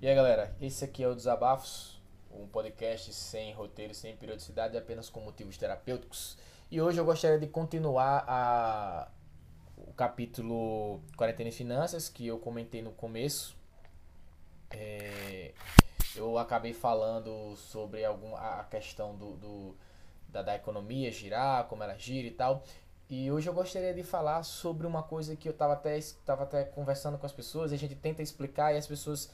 E aí galera, esse aqui é o Desabafos, um podcast sem roteiro, sem periodicidade, apenas com motivos terapêuticos. E hoje eu gostaria de continuar a... o capítulo Quarentena e Finanças, que eu comentei no começo. É... Eu acabei falando sobre algum... a questão do, do... Da, da economia girar, como ela gira e tal. E hoje eu gostaria de falar sobre uma coisa que eu estava até, tava até conversando com as pessoas, a gente tenta explicar e as pessoas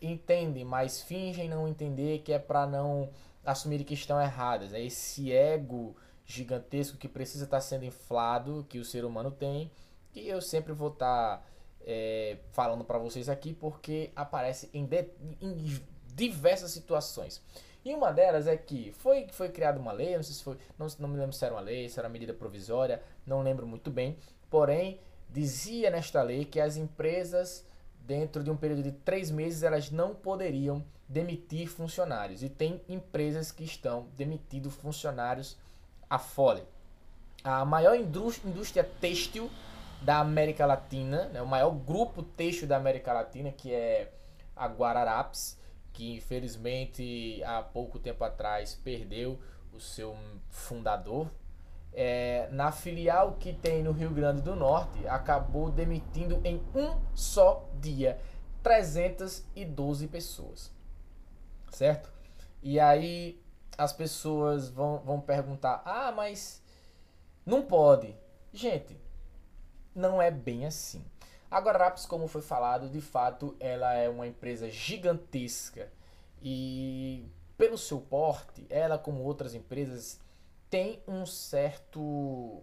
entendem, mas fingem não entender que é para não assumir que estão erradas. É esse ego gigantesco que precisa estar tá sendo inflado, que o ser humano tem, que eu sempre vou estar tá, é, falando para vocês aqui, porque aparece em, de, em diversas situações. E uma delas é que foi, foi criada uma lei, não se foi, não, não me lembro se era uma lei, se era uma medida provisória, não lembro muito bem. Porém, dizia nesta lei que as empresas, dentro de um período de três meses, elas não poderiam demitir funcionários. E tem empresas que estão demitindo funcionários a fole. A maior indústria têxtil da América Latina, né, o maior grupo têxtil da América Latina, que é a Guararapes, que infelizmente há pouco tempo atrás perdeu o seu fundador. É, na filial que tem no Rio Grande do Norte, acabou demitindo em um só dia 312 pessoas. Certo? E aí as pessoas vão, vão perguntar: ah, mas não pode. Gente, não é bem assim. A Guararapes, como foi falado, de fato ela é uma empresa gigantesca e pelo seu porte, ela como outras empresas tem um certo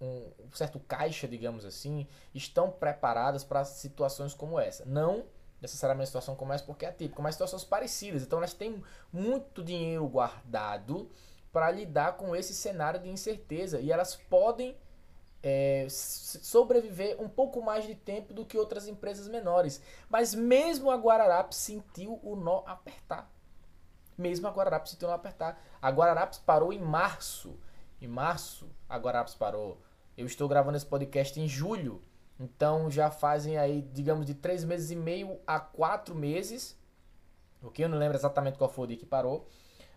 um certo caixa, digamos assim, estão preparadas para situações como essa. Não necessariamente situação como essa porque é típica, mas situações parecidas. Então elas têm muito dinheiro guardado para lidar com esse cenário de incerteza e elas podem é, sobreviver um pouco mais de tempo do que outras empresas menores. Mas mesmo a Guararapes sentiu o nó apertar. Mesmo a Guararapes sentiu o nó apertar. A Guararapes parou em março. Em março, a Guararapes parou. Eu estou gravando esse podcast em julho. Então já fazem aí, digamos, de três meses e meio a quatro meses. Ok? Eu não lembro exatamente qual foi o dia que parou.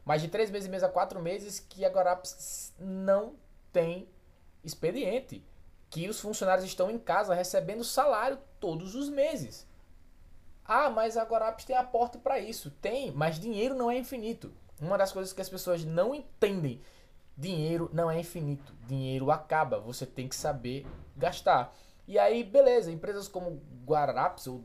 Mas de três meses e meio a quatro meses que a Guararapes não tem expediente que os funcionários estão em casa recebendo salário todos os meses. Ah, mas a Guarapes tem aporte para isso. Tem, mas dinheiro não é infinito. Uma das coisas que as pessoas não entendem, dinheiro não é infinito. Dinheiro acaba, você tem que saber gastar. E aí, beleza, empresas como Guarapes ou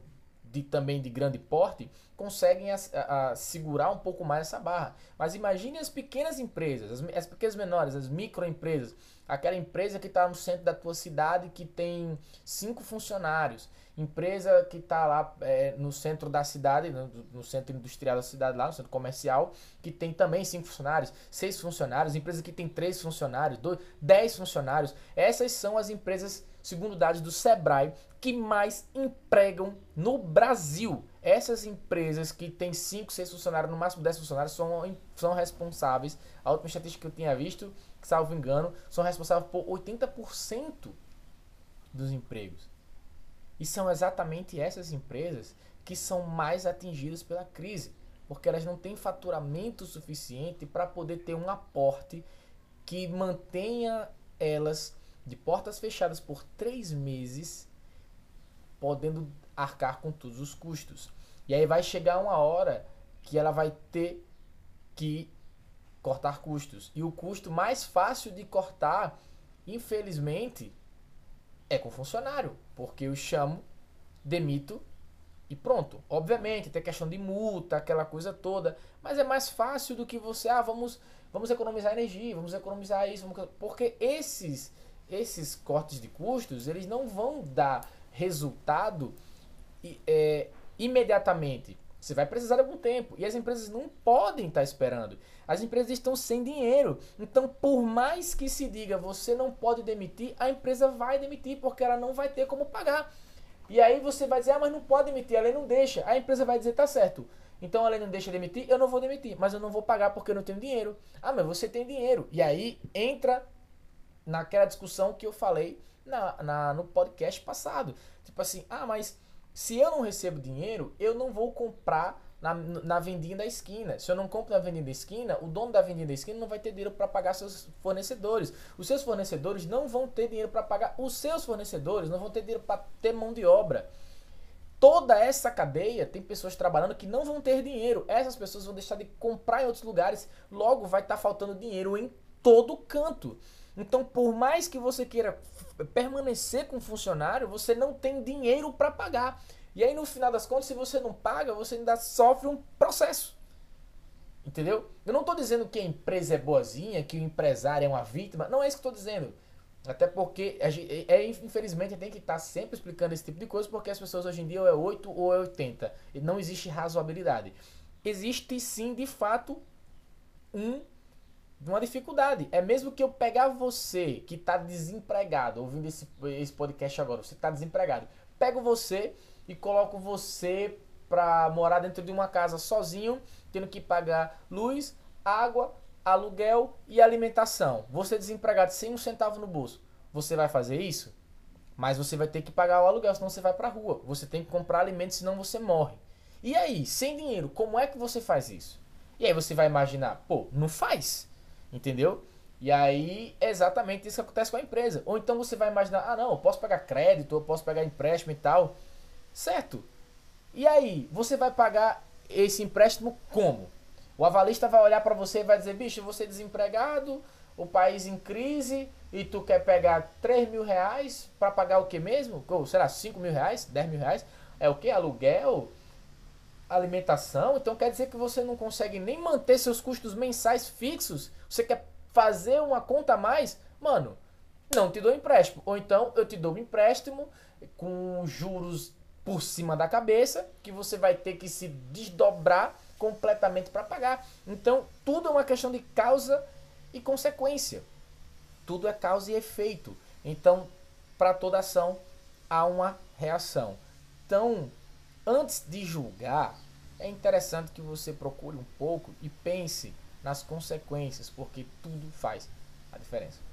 de, também de grande porte conseguem a, a, a segurar um pouco mais essa barra. Mas imagine as pequenas empresas, as, as pequenas menores, as microempresas aquela empresa que está no centro da tua cidade que tem cinco funcionários, empresa que está lá é, no centro da cidade, no, no, centro industrial da cidade, lá no centro comercial, que tem também cinco funcionários, seis funcionários, empresa que tem três funcionários, dois, dez funcionários. Essas são as empresas, segundo dados do Sebrae, que mais empregam no Brasil. Essas empresas que têm 5, 6 funcionários, no máximo 10 funcionários, são, são responsáveis. A última estatística que eu tinha visto salvo engano, são responsáveis por 80% dos empregos. E são exatamente essas empresas que são mais atingidas pela crise, porque elas não têm faturamento suficiente para poder ter um aporte que mantenha elas de portas fechadas por três meses, podendo arcar com todos os custos. E aí vai chegar uma hora que ela vai ter que cortar custos. E o custo mais fácil de cortar, infelizmente, é com funcionário, porque eu chamo, demito e pronto. Obviamente, tem questão de multa, aquela coisa toda, mas é mais fácil do que você, ah, vamos, vamos economizar energia, vamos economizar isso, vamos... porque esses esses cortes de custos, eles não vão dar resultado é, imediatamente. Você vai precisar de algum tempo. E as empresas não podem estar esperando. As empresas estão sem dinheiro. Então, por mais que se diga você não pode demitir, a empresa vai demitir porque ela não vai ter como pagar. E aí você vai dizer, ah, mas não pode demitir, a lei não deixa. A empresa vai dizer, tá certo. Então a lei não deixa demitir, eu não vou demitir, mas eu não vou pagar porque eu não tenho dinheiro. Ah, mas você tem dinheiro. E aí entra naquela discussão que eu falei na, na, no podcast passado. Tipo assim, ah, mas Se eu não recebo dinheiro, eu não vou comprar na, na vendinha da esquina. Se eu não compro na vendinha da esquina, o dono da vendinha da esquina não vai ter dinheiro para pagar seus fornecedores. Os seus fornecedores não vão ter dinheiro para pagar os seus fornecedores, não vão ter dinheiro para ter mão de obra. Toda essa cadeia tem pessoas trabalhando que não vão ter dinheiro. Essas pessoas vão deixar de comprar em outros lugares. Logo, vai estar tá faltando dinheiro em todo canto. Então, por mais que você queira permanecer com funcionário, você não tem dinheiro para pagar. E aí, no final das contas, se você não paga, você ainda sofre um processo. Entendeu? Eu não estou dizendo que a empresa é boazinha, que o empresário é uma vítima. Não é isso que eu estou dizendo. Até porque, é, é, infelizmente, tem que estar tá sempre explicando esse tipo de coisa, porque as pessoas hoje em dia ou é 8 ou é 80. E não existe razoabilidade. Existe sim, de fato, um, uma dificuldade. É mesmo que eu pegar você que está desempregado, ouvindo esse, esse podcast agora, você está desempregado, pego você e coloco você para morar dentro de uma casa sozinho, tendo que pagar luz, água, aluguel e alimentação. Você desempregado sem um centavo no bolso. Você vai fazer isso? Mas você vai ter que pagar o aluguel, senão você vai para rua. Você tem que comprar alimentos, senão você morre. E aí, sem dinheiro, como é que você faz isso? E aí você vai imaginar, pô, não faz. Entendeu? E aí é exatamente isso que acontece com a empresa. Ou então você vai imaginar, ah não, eu posso pegar crédito, eu posso pegar empréstimo e tal. Certo? E aí, você vai pagar esse empréstimo como? O avalista vai olhar para você e vai dizer, bicho, você é desempregado, o país em crise, e tu quer pegar 3 mil reais para pagar o que mesmo? Ou, será 5 mil reais? 10 mil reais? É o que? Aluguel? Alimentação? Então quer dizer que você não consegue nem manter seus custos mensais fixos? Você quer fazer uma conta a mais? Mano, não te dou empréstimo. Ou então eu te dou um empréstimo com juros por cima da cabeça, que você vai ter que se desdobrar completamente para pagar. Então, tudo é uma questão de causa e consequência. Tudo é causa e efeito. Então, para toda ação há uma reação. Então, antes de julgar, é interessante que você procure um pouco e pense nas consequências, porque tudo faz a diferença.